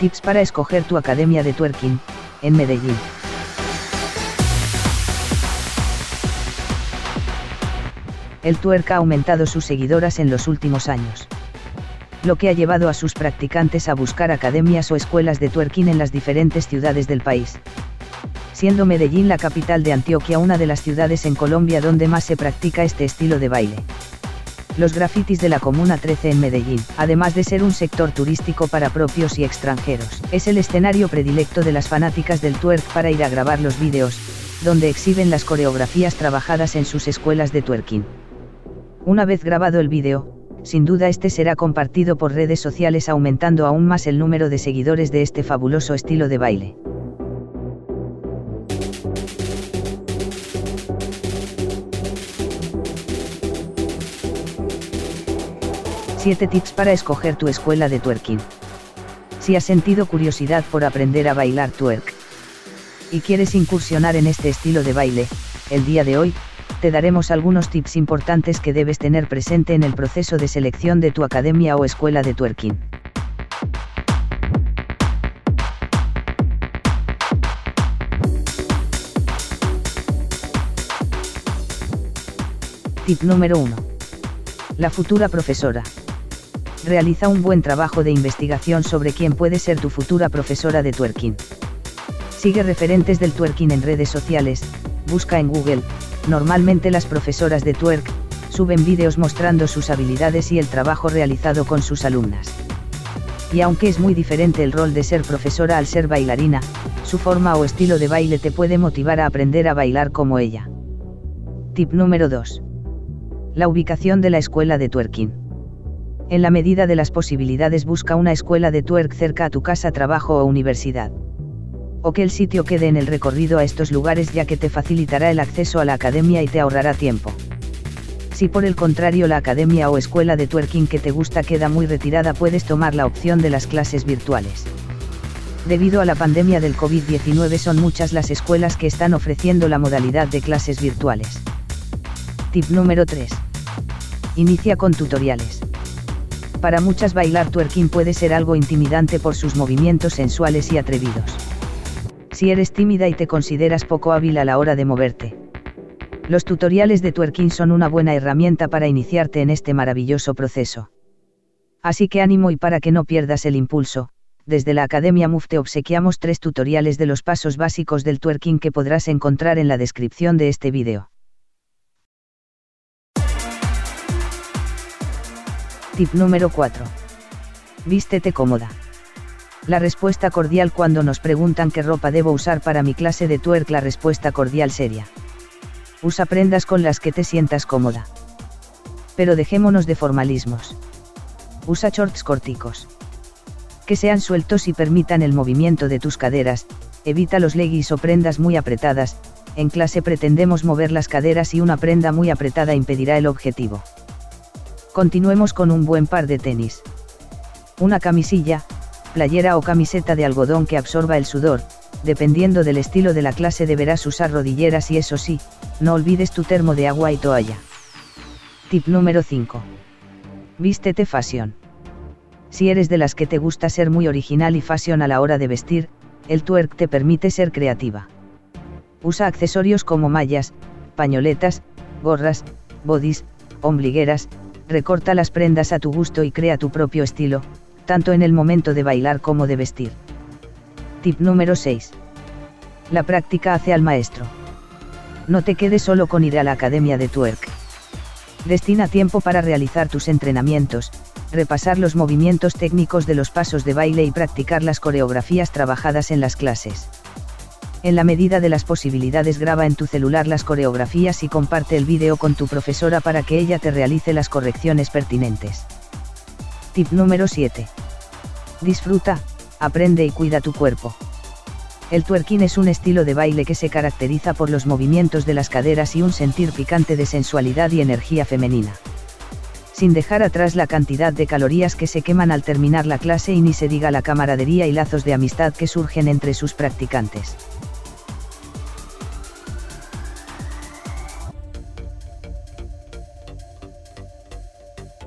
Tips para escoger tu academia de twerking, en Medellín. El twerk ha aumentado sus seguidoras en los últimos años. Lo que ha llevado a sus practicantes a buscar academias o escuelas de twerking en las diferentes ciudades del país. Siendo Medellín la capital de Antioquia una de las ciudades en Colombia donde más se practica este estilo de baile los grafitis de la Comuna 13 en Medellín, además de ser un sector turístico para propios y extranjeros, es el escenario predilecto de las fanáticas del twerk para ir a grabar los vídeos, donde exhiben las coreografías trabajadas en sus escuelas de twerking. Una vez grabado el vídeo, sin duda este será compartido por redes sociales aumentando aún más el número de seguidores de este fabuloso estilo de baile. 7 tips para escoger tu escuela de twerking. Si has sentido curiosidad por aprender a bailar twerk y quieres incursionar en este estilo de baile, el día de hoy, te daremos algunos tips importantes que debes tener presente en el proceso de selección de tu academia o escuela de twerking. Tip número 1. La futura profesora realiza un buen trabajo de investigación sobre quién puede ser tu futura profesora de twerking. Sigue referentes del twerking en redes sociales, busca en Google, normalmente las profesoras de twerk, suben vídeos mostrando sus habilidades y el trabajo realizado con sus alumnas. Y aunque es muy diferente el rol de ser profesora al ser bailarina, su forma o estilo de baile te puede motivar a aprender a bailar como ella. Tip número 2. La ubicación de la escuela de twerking en la medida de las posibilidades busca una escuela de twerk cerca a tu casa, trabajo o universidad. O que el sitio quede en el recorrido a estos lugares ya que te facilitará el acceso a la academia y te ahorrará tiempo. Si por el contrario la academia o escuela de twerking que te gusta queda muy retirada puedes tomar la opción de las clases virtuales. Debido a la pandemia del COVID-19 son muchas las escuelas que están ofreciendo la modalidad de clases virtuales. Tip número 3. Inicia con tutoriales para muchas bailar twerking puede ser algo intimidante por sus movimientos sensuales y atrevidos. Si eres tímida y te consideras poco hábil a la hora de moverte. Los tutoriales de twerking son una buena herramienta para iniciarte en este maravilloso proceso. Así que ánimo y para que no pierdas el impulso, desde la Academia MUF te obsequiamos tres tutoriales de los pasos básicos del twerking que podrás encontrar en la descripción de este vídeo. Tip número 4. Vístete cómoda. La respuesta cordial cuando nos preguntan qué ropa debo usar para mi clase de twerk, la respuesta cordial seria. Usa prendas con las que te sientas cómoda. Pero dejémonos de formalismos. Usa shorts corticos. Que sean sueltos y permitan el movimiento de tus caderas, evita los leggings o prendas muy apretadas, en clase pretendemos mover las caderas y una prenda muy apretada impedirá el objetivo. Continuemos con un buen par de tenis. Una camisilla, playera o camiseta de algodón que absorba el sudor, dependiendo del estilo de la clase deberás usar rodilleras y eso sí, no olvides tu termo de agua y toalla. Tip número 5. Vístete fashion. Si eres de las que te gusta ser muy original y fashion a la hora de vestir, el twerk te permite ser creativa. Usa accesorios como mallas, pañoletas, gorras, bodys, ombligueras, recorta las prendas a tu gusto y crea tu propio estilo, tanto en el momento de bailar como de vestir. Tip número 6. La práctica hace al maestro. No te quedes solo con ir a la academia de twerk. Destina tiempo para realizar tus entrenamientos, repasar los movimientos técnicos de los pasos de baile y practicar las coreografías trabajadas en las clases en la medida de las posibilidades graba en tu celular las coreografías y comparte el vídeo con tu profesora para que ella te realice las correcciones pertinentes. Tip número 7. Disfruta, aprende y cuida tu cuerpo. El twerking es un estilo de baile que se caracteriza por los movimientos de las caderas y un sentir picante de sensualidad y energía femenina. Sin dejar atrás la cantidad de calorías que se queman al terminar la clase y ni se diga la camaradería y lazos de amistad que surgen entre sus practicantes.